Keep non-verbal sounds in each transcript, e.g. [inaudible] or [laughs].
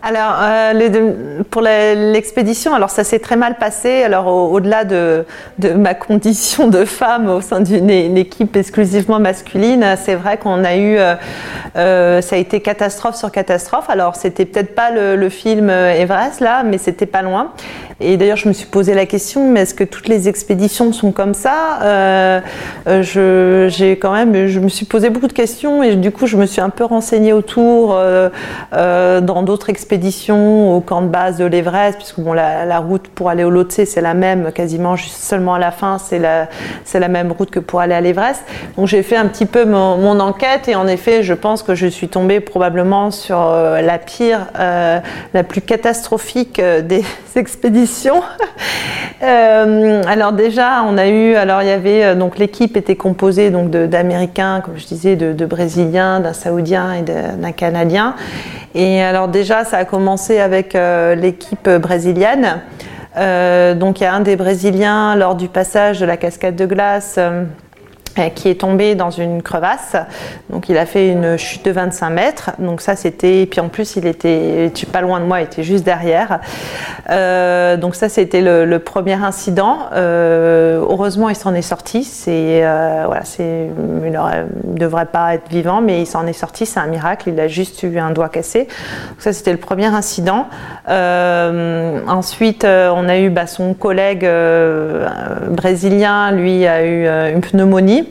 alors, euh, pour l'expédition, alors ça s'est très mal passé. Alors, au-delà de, ma condition de femme au sein d'une équipe exclusivement masculine, c'est vrai qu'on a eu, euh, euh, ça a été catastrophe sur catastrophe. Alors, c'était peut-être pas le, film Everest là, mais c'était pas loin. Et d'ailleurs, je me suis posé la question, mais est-ce que toutes les expéditions sont comme ça? Je, j'ai quand même, je me suis posé beaucoup de questions et du coup, je me suis un peu renseignée autour dans d'autres expéditions au camp de base de l'Everest, puisque bon, la, route pour aller au Lhotse, c'est la même, quasiment seulement à la fin, c'est la, la même route que pour aller à l'Everest. Donc, j'ai fait un petit peu mon, enquête et en effet, je pense que je suis tombée probablement sur la pire, la plus catastrophique des [laughs] expéditions [laughs] Euh, alors déjà, on a eu, alors il y avait euh, donc l'équipe était composée donc d'Américains, comme je disais, de, Brésiliens, d'un Saoudien et d'un Canadien. Et alors déjà, ça a commencé avec euh, l'équipe brésilienne. donc il y a un des Brésiliens lors du passage de la cascade de glace. Euh, qui est tombé dans une crevasse. Donc il a fait une chute de 25 mètres. Donc ça c'était, et puis en plus il était pas loin de moi, il était juste derrière. Euh, donc ça c'était le, premier incident. Euh, heureusement il s'en est sorti. C'est voilà, c'est, il ne devrait pas être vivant, mais il s'en est sorti. C'est un miracle. Il a juste eu un doigt cassé. Ça c'était le premier incident. ensuite on a eu bah, son collègue brésilien, lui a eu une pneumonie.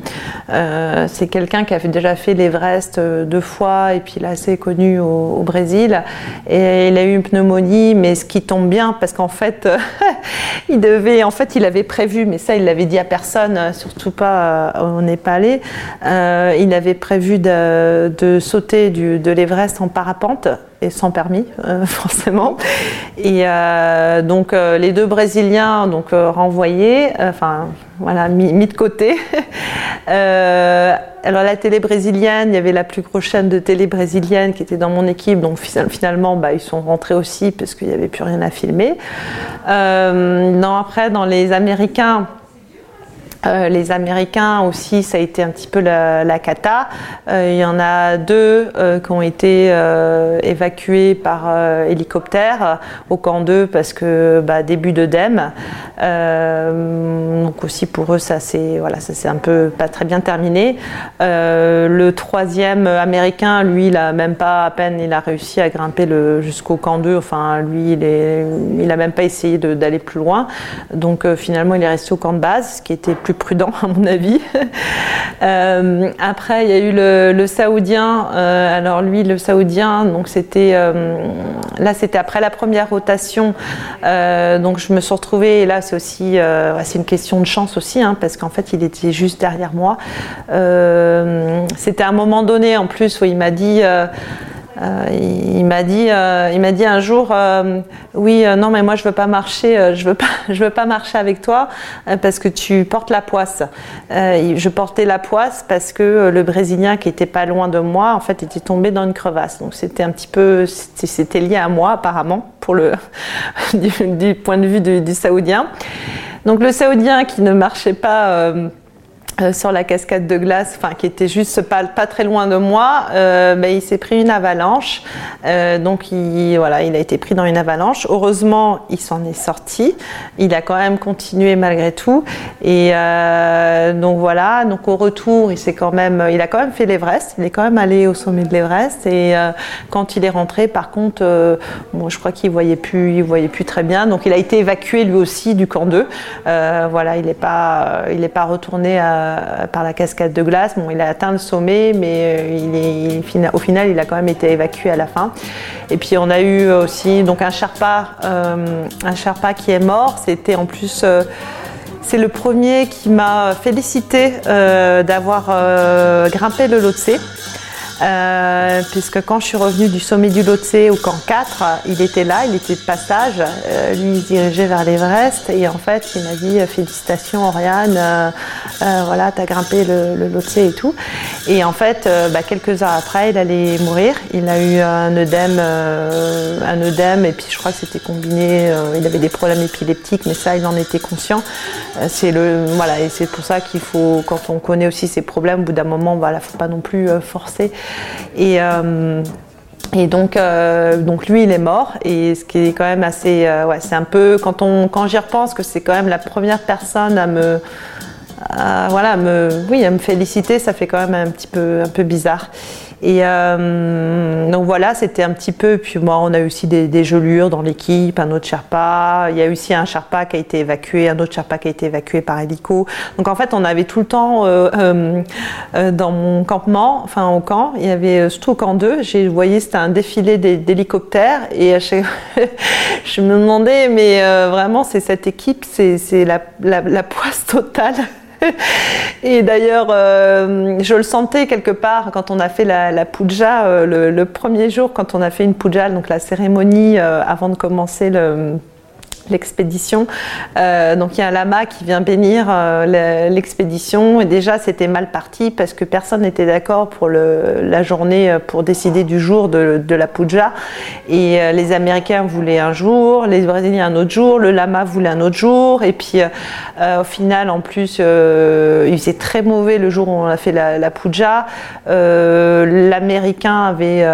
Euh, c'est quelqu'un qui avait déjà fait l'Everest euh, deux fois et puis il est assez connu au, Brésil. Et il a eu une pneumonie, mais ce qui tombe bien parce qu'en fait, [laughs] il devait, en fait, il avait prévu, mais ça, il l'avait dit à personne, surtout pas au Népalais. Euh, il avait prévu de, sauter de l'Everest en parapente et sans permis [laughs] forcément et donc les deux brésiliens donc renvoyés enfin voilà, mis, de côté. [laughs] Euh, alors la télé brésilienne, il y avait la plus grosse chaîne de télé brésilienne qui était dans mon équipe, donc finalement bah, ils sont rentrés aussi parce qu'il n'y avait plus rien à filmer. Euh, non, après dans les Américains, euh, les Américains aussi, ça a été un petit peu la, cata. Euh, il y en a deux euh, qui ont été évacués par hélicoptère au camp 2 parce que bah, début d'œdème. donc aussi pour eux, ça c'est voilà, ça c'est un peu pas très bien terminé. le troisième américain, lui, il a même pas à peine, il a réussi à grimper jusqu'au camp 2. Enfin, lui, il, est, il a même pas essayé d'aller plus loin. Donc finalement, il est resté au camp de base, ce qui était plus prudent à mon avis. [laughs] Euh, après, il y a eu le, saoudien. Euh, alors lui, le saoudien, donc c'était euh, là, c'était après la première rotation. donc je me suis retrouvée. Et là, c'est aussi, c'est une question de chance aussi, hein, parce qu'en fait, il était juste derrière moi. c'était à un moment donné, en plus, où il m'a dit. Euh, il, m'a dit, euh, il m'a dit un jour, euh, oui, non, mais moi je veux pas marcher, je veux pas, [laughs] je veux pas marcher avec toi parce que tu portes la poisse. je portais la poisse parce que le Brésilien qui était pas loin de moi, en fait, était tombé dans une crevasse. Donc c'était un petit peu, c'était lié à moi apparemment pour le [laughs] du, point de vue du, du, Saoudien. Donc le Saoudien qui ne marchait pas euh, sur la cascade de glace, enfin qui était juste pas, très loin de moi, euh, ben, il s'est pris une avalanche. Euh, donc il, voilà, il a été pris dans une avalanche. Heureusement, il s'en est sorti. Il a quand même continué malgré tout. Et donc voilà. Donc au retour, il s'est quand même, il a quand même fait l'Everest. Il est quand même allé au sommet de l'Everest. Et quand il est rentré, par contre, bon, je crois qu'il voyait plus, il voyait plus très bien. Donc il a été évacué lui aussi du camp 2. voilà, il n'est pas, il n'est pas retourné à euh, par la cascade de glace. Bon, il a atteint le sommet, mais euh, au final, il a quand même été évacué à la fin. Et puis on a eu aussi donc un Sherpa, euh, qui est mort. C'était en plus c'est le premier qui m'a félicité d'avoir grimpé le Lhotse. Euh, puisque quand je suis revenue du sommet du Lhotse au camp 4, il était là, il était de passage, euh, lui il se dirigeait vers l'Everest et en fait il m'a dit euh, félicitations Oriane, euh, voilà t'as grimpé le, le et tout. Et en fait bah, quelques heures après il allait mourir, il a eu un œdème, un œdème et puis je crois que c'était combiné, il avait des problèmes épileptiques mais ça il en était conscient. c'est le voilà et c'est pour ça qu'il faut quand on connaît aussi ces problèmes, au bout d'un moment voilà faut pas non plus forcer. Et, euh, et donc, euh, donc lui, il est mort. Et ce qui est quand même assez, euh, ouais, c'est un peu quand on, quand j'y repense, que c'est quand même la première personne à me, voilà, me, oui, à me féliciter, ça fait quand même un petit peu, un peu bizarre. Et euh, donc voilà, c'était un petit peu. Puis moi, on a eu aussi des, gelures dans l'équipe, un autre Sherpa. Il y a eu aussi un Sherpa qui a été évacué, un autre Sherpa qui a été évacué par hélico. Donc en fait, on avait tout le temps euh, euh, euh dans mon campement, enfin au camp, il y avait euh, surtout au camp 2, j'ai, voyez, c'était un défilé d'hélicoptères. Et [laughs] je me demandais, mais euh, vraiment, c'est cette équipe, c'est, c'est la, la, la poisse totale. [laughs] Et d'ailleurs, euh, je le sentais quelque part quand on a fait la, puja, euh, le, le, premier jour, quand on a fait une puja, donc la cérémonie euh, avant de commencer le l'expédition. Euh, donc il y a un lama qui vient bénir euh, l'expédition et déjà c'était mal parti parce que personne n'était d'accord pour le, la journée euh, pour décider du jour de, la puja et les Américains voulaient un jour, les Brésiliens un autre jour, le lama voulait un autre jour et puis au final en plus il faisait très mauvais le jour où on a fait la, la puja. L'Américain avait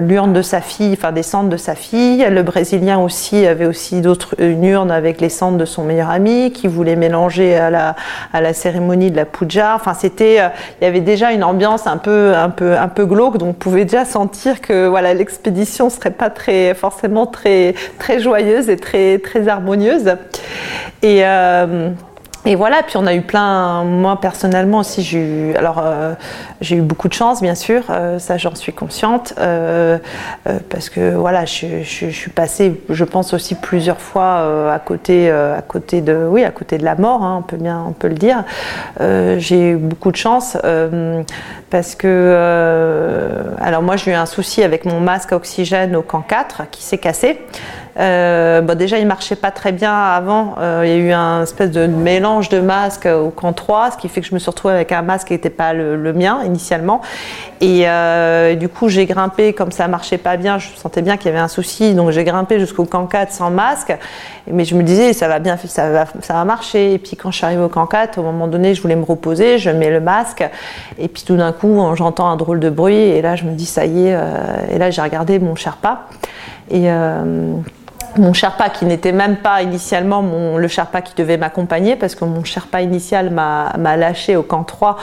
l'urne de sa fille, enfin des cendres de sa fille, le Brésilien aussi avait aussi d'autres urne avec les cendres de son meilleur ami qui voulait mélanger à la, à la cérémonie de la puja. Enfin, c'était, euh, il y avait déjà une ambiance un peu, un peu, un peu glauque, donc on pouvait déjà sentir que voilà, l'expédition serait pas très, forcément très, très joyeuse et très, très harmonieuse. Et euh, et voilà, puis on a eu plein, moi personnellement aussi, j'ai eu, alors euh, j'ai eu beaucoup de chance bien sûr, euh, ça j'en suis consciente, euh, parce que voilà, je, suis passée, je pense aussi plusieurs fois à côté, à côté de, oui, à côté de la mort, hein, on peut bien, on peut le dire. j'ai eu beaucoup de chance parce que, alors moi j'ai eu un souci avec mon masque à oxygène au camp 4 qui s'est cassé. Euh, bon, déjà, il marchait pas très bien avant. Euh, il y a eu un espèce de mélange de masques au camp 3, ce qui fait que je me suis retrouvée avec un masque qui n'était pas le, mien initialement. Et euh, du coup, j'ai grimpé, comme ça marchait pas bien, je sentais bien qu'il y avait un souci, donc j'ai grimpé jusqu'au camp 4 sans masque. Mais je me disais, ça va bien, ça va, marcher. Et puis quand je suis arrivée au camp 4, au moment donné, je voulais me reposer, je mets le masque. Et puis tout d'un coup, j'entends un drôle de bruit. Et là, je me dis, ça y est. Et là, j'ai regardé mon Sherpa. Et mon Sherpa qui n'était même pas initialement mon, le Sherpa qui devait m'accompagner parce que mon Sherpa initial m'a lâché au camp 3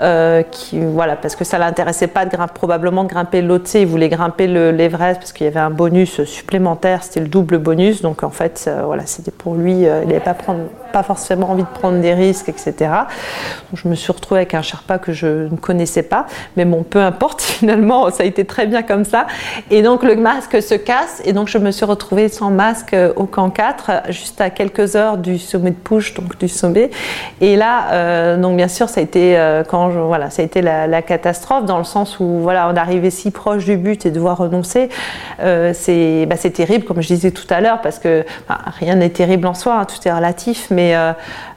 euh, voilà, parce que ça l'intéressait pas de grimper, probablement de grimper l'Otse, il voulait grimper l'Everest parce qu'il y avait un bonus supplémentaire, c'était le double bonus. Donc en fait euh, voilà, c'était pour lui, euh, il n'avait pas, pas forcément envie de prendre des risques etc. Je me suis retrouvée avec un Sherpa que je ne connaissais pas mais bon peu importe [laughs] finalement ça a été très bien comme ça et donc le masque se casse et donc je me suis retrouvée sans masque au camp 4, juste à quelques heures du sommet de Pouche, donc du sommet. Et là, euh, donc bien sûr, ça a été euh, quand voilà, ça a été la, catastrophe dans le sens où voilà, on arrivait si proche du but et devoir renoncer, euh, c'est bah, terrible, comme je disais tout à l'heure, parce que rien n'est terrible en soi, hein, tout est relatif, mais euh,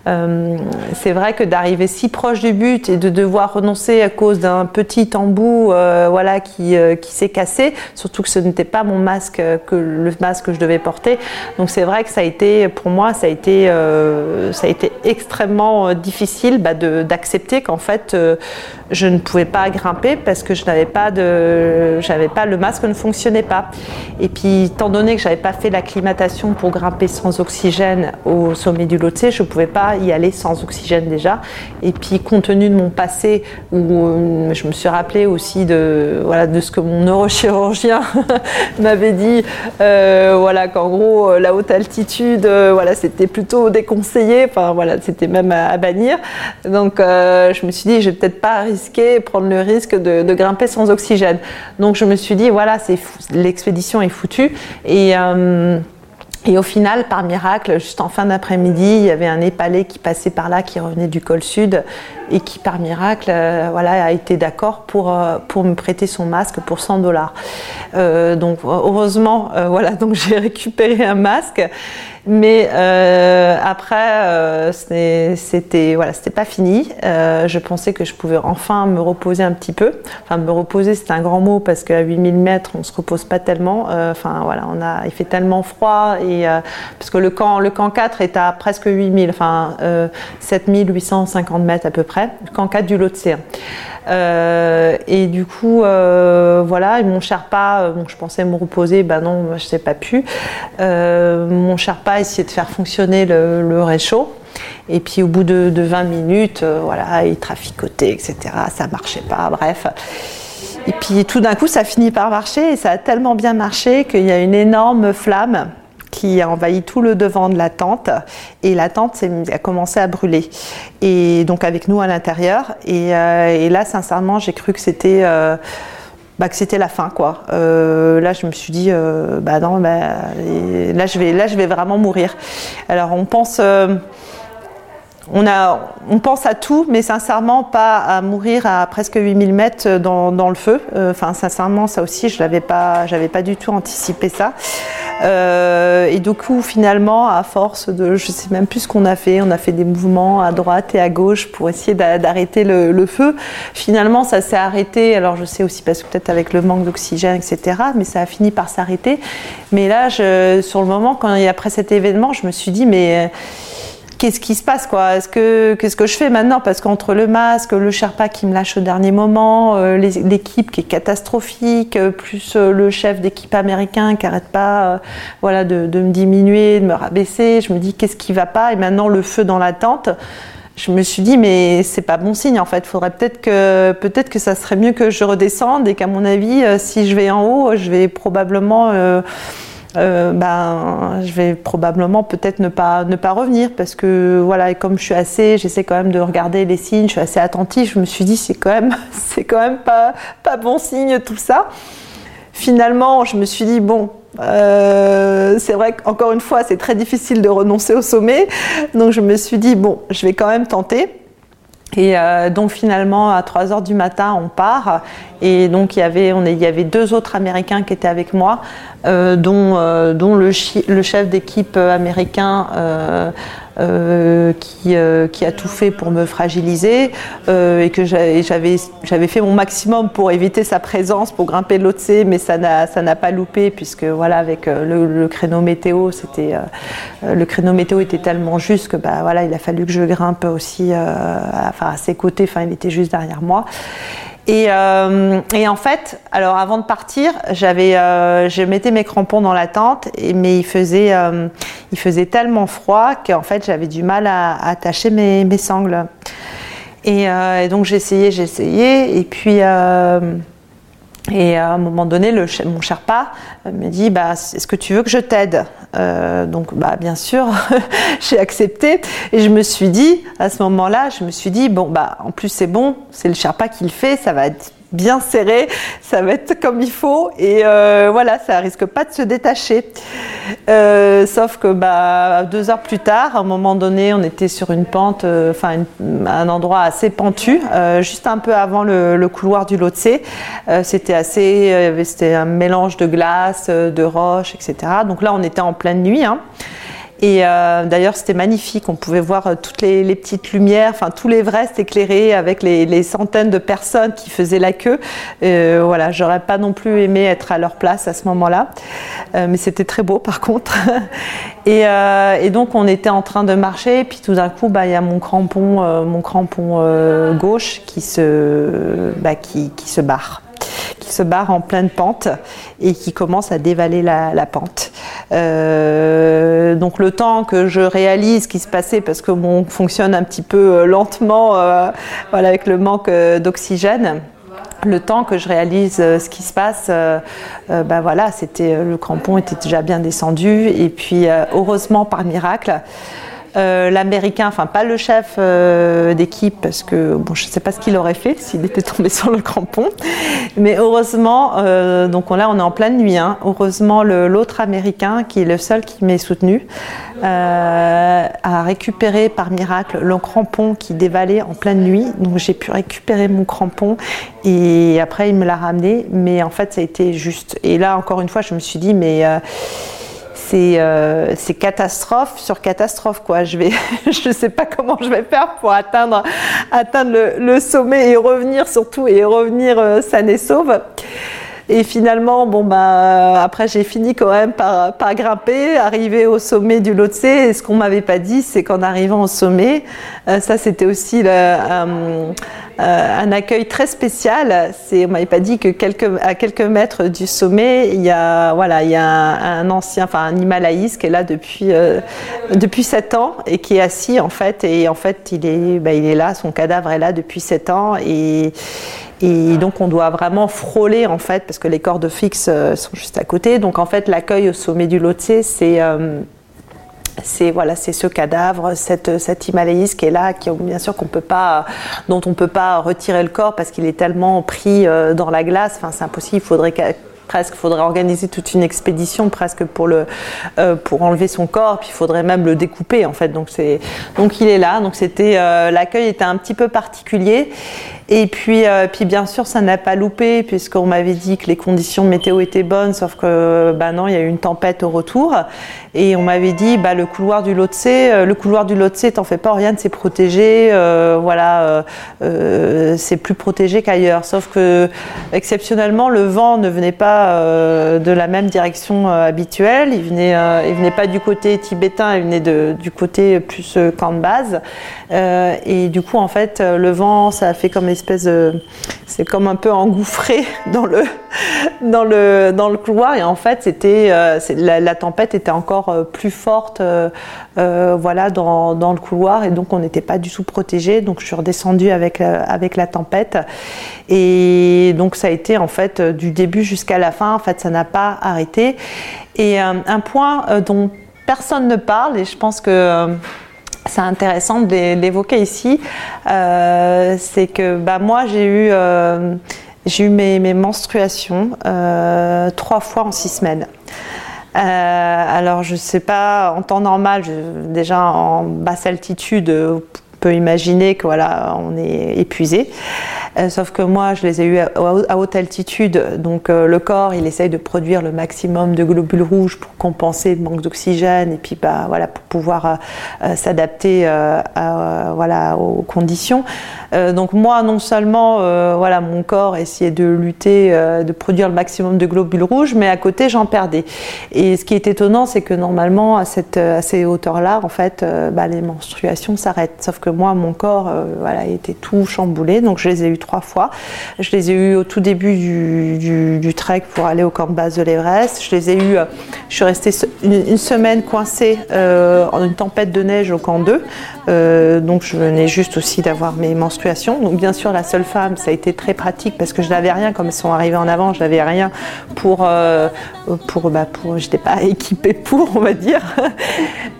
euh, c'est vrai que d'arriver si proche du but et de devoir renoncer à cause d'un petit embout euh, voilà, qui, euh, qui s'est cassé, surtout que ce n'était pas mon masque, que le masque que je devais porter. Donc c'est vrai que ça a été, pour moi, ça a été, ça a été extrêmement difficile bah, d'accepter qu'en fait, je ne pouvais pas grimper parce que je n'avais pas de, pas, le masque ne fonctionnait pas. Et puis, étant donné que j'avais pas fait l'acclimatation pour grimper sans oxygène au sommet du Lhotse, je pouvais pas y aller sans oxygène déjà. Et puis, compte tenu de mon passé, où euh, je me suis rappelé aussi de, voilà, de ce que mon neurochirurgien [laughs] m'avait dit, euh, voilà, qu'en gros, euh, la haute altitude, voilà, c'était plutôt déconseillé, enfin, voilà, c'était même à, bannir. Donc, je me suis dit, je vais peut-être pas risquer, prendre le risque de, de, grimper sans oxygène. Donc, je me suis dit, voilà, l'expédition est foutue. Et. Et au final, par miracle, juste en fin d'après-midi, il y avait un Népalais qui passait par là, qui revenait du col sud, et qui, par miracle, euh, voilà, a été d'accord pour, euh, pour me prêter son masque pour 100 dollars. Euh, donc, heureusement, voilà, donc j'ai [laughs] récupéré un masque. Mais après, c'était voilà, c'était pas fini. Je pensais que je pouvais enfin me reposer un petit peu. Enfin, me reposer, c'est un grand mot parce qu'à 8000 mètres, on se repose pas tellement. Enfin, voilà, on a, il fait tellement froid et parce que le camp, le camp 4 est à presque 8000, enfin 7850 mètres à peu près qu'en cas du Lhotse. et du coup, voilà, mon Sherpa, bon, je pensais me reposer, ben non, je n'ai pas pu. mon Sherpa essayait de faire fonctionner le, réchaud. Et puis au bout de, 20 minutes, voilà, il traficotait, etc. Ça marchait pas, bref. Et puis tout d'un coup, ça finit par marcher et ça a tellement bien marché qu'il y a une énorme flamme qui a envahi tout le devant de la tente et la tente a commencé à brûler. Et donc avec nous à l'intérieur. Et, euh, là, sincèrement, j'ai cru que c'était euh, bah, que c'était la fin, quoi. Euh, là, je me suis dit, bah non, bah, là je vais, là je vais vraiment mourir. Alors on pense on, a, on pense à tout, mais sincèrement pas à mourir à presque 8000 mètres dans, dans le feu. Enfin, sincèrement, ça aussi, je n'avais pas, pas du tout anticipé ça. Euh, et du coup, finalement, à force de, je sais même plus ce qu'on a fait, on a fait des mouvements à droite et à gauche pour essayer d'arrêter le, feu. Finalement, ça s'est arrêté. Alors, je sais aussi parce que peut-être avec le manque d'oxygène, etc. Mais ça a fini par s'arrêter. Mais là, sur le moment, quand après cet événement, je me suis dit, mais qu'est-ce qui se passe quoi? Est-ce que qu'est-ce que je fais maintenant? Parce qu'entre le masque, le Sherpa qui me lâche au dernier moment, euh, l'équipe qui est catastrophique, euh, plus euh, le chef d'équipe américain qui arrête pas, voilà, de, me diminuer, de me rabaisser. Je me dis qu'est-ce qui va pas? Et maintenant le feu dans la tente. Je me suis dit mais c'est pas bon signe en fait. Faudrait peut-être que peut-être que ça serait mieux que je redescende et qu'à mon avis, si je vais en haut, je vais probablement euh, ben, je vais probablement peut-être ne pas, ne pas revenir parce que voilà, comme je suis assez, j'essaie quand même de regarder les signes, je suis assez attentive, je me suis dit c'est quand même, [laughs] c'est quand même pas, pas bon signe tout ça. Finalement, je me suis dit bon, euh, c'est vrai qu'encore une fois, c'est très difficile de renoncer au sommet, donc je me suis dit bon, je vais quand même tenter. Et euh, donc finalement, à 3 heures du matin, on part. Et donc il y avait, on il y avait deux autres Américains qui étaient avec moi, dont, euh, dont le, le, chef d'équipe américain euh, qui, euh, qui, a tout fait pour me fragiliser euh, et que j'avais fait mon maximum pour éviter sa présence, pour grimper l'autre mais ça n'a pas loupé puisque voilà avec le, créneau météo, c'était le créneau météo était tellement juste que bah voilà il a fallu que je grimpe aussi, enfin à ses côtés, enfin il était juste derrière moi. Euh, et, en fait, alors avant de partir, j'avais, euh, je mettais mes crampons dans la tente, mais il faisait, euh, il faisait tellement froid qu'en fait j'avais du mal à, attacher mes, sangles. Et, et donc j'essayais, j'essayais, et puis et à un moment donné, le, mon Sherpa me dit bah, Est-ce que tu veux que je t'aide? Euh, Donc, bah, bien sûr, [laughs] j'ai accepté. Et je me suis dit, à ce moment-là, je me suis dit Bon, bah, en plus, c'est bon, c'est le Sherpa qui le fait, ça va être bien serré, ça va être comme il faut et euh, voilà, ça risque pas de se détacher. Euh, sauf que bah, deux heures plus tard, à un moment donné, on était sur une pente, euh, enfin un endroit assez pentu, juste un peu avant le, couloir du Lhotse. c'était assez, c'était un mélange de glace, de roches, etc. Donc là, on était en pleine nuit. Hein. Et euh, d'ailleurs, c'était magnifique. On pouvait voir euh, toutes les, petites lumières, enfin tout l'Everest éclairé avec les, centaines de personnes qui faisaient la queue. Euh, voilà, j'aurais pas non plus aimé être à leur place à ce moment-là, mais c'était très beau [laughs] par contre. et, donc, on était en train de marcher, et puis tout d'un coup, bah, il y a mon crampon, mon crampon gauche qui se, bah, qui, qui se barre qui se barre en pleine pente et qui commence à dévaler la, pente. Euh, donc le temps que je réalise ce qui se passait, parce que bon, on fonctionne un petit peu euh, lentement euh, voilà, avec le manque d'oxygène, le temps que je réalise ce qui se passe, ben voilà, c'était le crampon était déjà bien descendu. Et puis heureusement par miracle, euh, l'américain, enfin pas le chef euh, d'équipe, parce que bon, je ne sais pas ce qu'il aurait fait s'il était tombé [laughs] sur le crampon. Mais heureusement, euh, donc là on est en pleine nuit, hein. heureusement l'autre américain, qui est le seul qui m'est soutenu, a récupéré par miracle le crampon qui dévalait en pleine nuit. Donc j'ai pu récupérer mon crampon et après il me l'a ramené. Mais en fait ça a été juste. Et là encore une fois, je me suis dit, mais euh, c'est catastrophe sur catastrophe quoi. Je vais, [laughs] je sais pas comment je vais faire pour atteindre, atteindre le, sommet et revenir surtout et revenir euh, et sauve. Et finalement, bon bah après j'ai fini quand même par, par grimper, arriver au sommet du Lhotse. Et ce qu'on m'avait pas dit, c'est qu'en arrivant au sommet, euh, ça c'était aussi le, euh, un accueil très spécial. C'est, on m'avait pas dit que quelques, à quelques mètres du sommet, il y a, voilà, il y a un, ancien, enfin un Himalaïs qui est là depuis euh, depuis sept ans et qui est assis en fait. Et en fait, il est, bah, il est là, son cadavre est là depuis sept ans et donc on doit vraiment frôler en fait parce que les cordes fixes euh, sont juste à côté. Donc en fait, l'accueil au sommet du Lhotse, c'est c'est voilà, c'est ce cadavre, cette, cet Himalayis qui est là, qui bien sûr qu'on peut pas, dont on peut pas retirer le corps parce qu'il est tellement pris euh, dans la glace. Enfin, c'est impossible. Il faudrait presque faudrait organiser toute une expédition presque pour le euh, pour enlever son corps puis il faudrait même le découper en fait donc c'est donc il est là donc c'était euh, l'accueil était un petit peu particulier et puis, euh, puis bien sûr, ça n'a pas loupé puisqu'on m'avait dit que les conditions météo étaient bonnes, sauf que bah non, il y a eu une tempête au retour. Et on m'avait dit, bah, le couloir du Lhotse, euh, le couloir du Lhotse, t'en fais pas, rien, c'est protégé, euh, voilà, euh, c'est plus protégé qu'ailleurs. Sauf que exceptionnellement, le vent ne venait pas de la même direction habituelle. Il venait, il venait pas du côté tibétain, il venait du côté plus camp de base. et du coup, en fait, le vent, ça a fait comme espèce de, c'est comme un peu engouffré [laughs] dans le, dans le, dans le couloir. Et en fait, c'était, la, la tempête était encore euh, plus forte euh, euh, voilà, dans, dans, le couloir et donc on n'était pas du tout protégé. Donc je suis redescendue avec, avec la tempête et donc ça a été en fait du début jusqu'à la fin. En fait, ça n'a pas arrêté. Et un point dont personne ne parle et je pense que c'est intéressant de l'évoquer ici, c'est que bah, moi j'ai eu, j'ai eu mes, menstruations trois fois en six semaines. Euh, alors je ne sais pas, en temps normal, déjà en basse altitude, on peut imaginer que voilà, on est épuisé. Euh, sauf que moi, je les ai eus à, haute altitude, donc euh, le corps, il essaye de produire le maximum de globules rouges pour compenser le manque d'oxygène et puis bah, voilà, pour pouvoir euh, s'adapter aux conditions. donc moi, non seulement voilà, mon corps essayait de lutter, de produire le maximum de globules rouges, mais à côté, j'en perdais. Et ce qui est étonnant, c'est que normalement, à, cette, ces hauteurs-là, en fait, bah, les menstruations s'arrêtent. Sauf que moi, mon corps voilà, était tout chamboulé, donc je les ai eu trois fois. Je les ai eus au tout début du, trek pour aller au camp de base de l'Everest. Je les ai eus, euh, je suis restée une, semaine coincée euh, en une tempête de neige au camp 2. Euh, donc je venais juste aussi d'avoir mes menstruations. Donc bien sûr la seule femme, ça a été très pratique parce que je n'avais rien, comme elles sont arrivées en avant, je n'avais rien pour, pour, bah, pour j'étais pas [laughs] équipée pour, on va dire.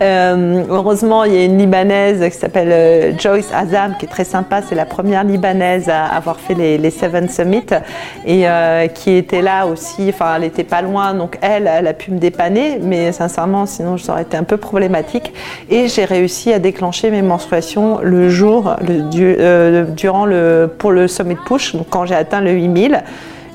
[laughs] heureusement, il y a une Libanaise qui s'appelle Joyce Azam qui est très sympa, c'est la première Libanaise à avoir fait les, Seven Summits et euh, qui était là aussi. Enfin, elle était pas loin, donc elle, elle a pu me dépanner, mais sincèrement, sinon, ça aurait été un peu problématique. Et j'ai réussi à déclencher mes menstruations le jour, euh, durant le, pour le Summit Push, donc quand j'ai atteint le 8000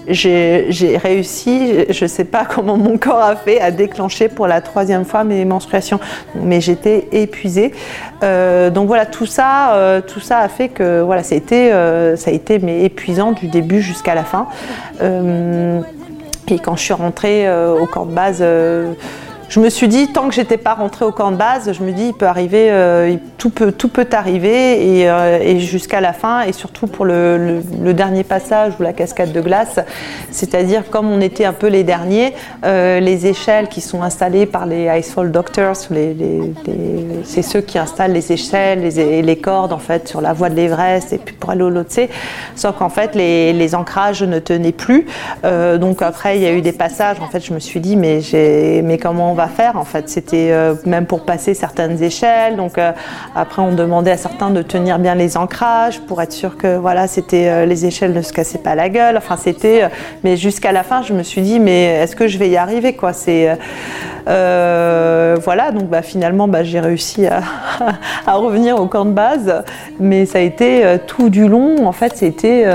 j'ai réussi, je ne sais pas [laughs] comment mon corps a fait, à déclencher pour la troisième fois mes menstruations. Mais j'étais épuisée. Euh, donc voilà, tout ça, euh, tout ça a fait que voilà, ça a été, euh, ça a été mais épuisant du début jusqu'à la fin. et quand je suis rentrée au camp de base, je me suis dit, tant que j'étais pas rentrée au camp de base, je me dis, il peut arriver, euh, tout, peut, tout peut arriver et, euh, jusqu'à la fin, et surtout pour le, dernier passage ou la cascade de glace, c'est-à-dire comme on était un peu les derniers, euh, les échelles qui sont installées par les Icefall Doctors, c'est ceux qui installent les échelles, les, les, cordes en fait sur la voie de l'Everest et puis pour aller au Lhotse, sauf qu'en fait les, ancrages ne tenaient plus. donc après il y a eu des passages, en fait je me suis dit mais comment on va faire en fait. C'était euh, même pour passer certaines échelles. Donc euh, après on demandait à certains de tenir bien les ancrages pour être sûr que voilà c'était euh, les échelles ne se cassaient pas la gueule. Enfin c'était mais jusqu'à la fin je me suis dit mais est-ce que je vais y arriver quoi? C'est voilà donc bah, finalement bah, j'ai réussi à, [laughs] à, revenir au camp de base, mais ça a été tout du long en fait c'était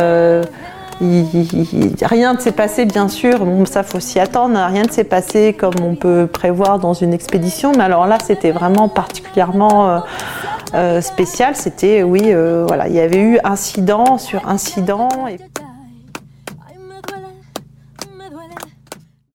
rien ne s'est passé, bien sûr, ça faut s'y attendre, rien ne s'est passé comme on peut prévoir dans une expédition, mais alors là c'était vraiment particulièrement euh, euh, spécial, c'était, oui, euh, voilà, il y avait eu incident sur incident.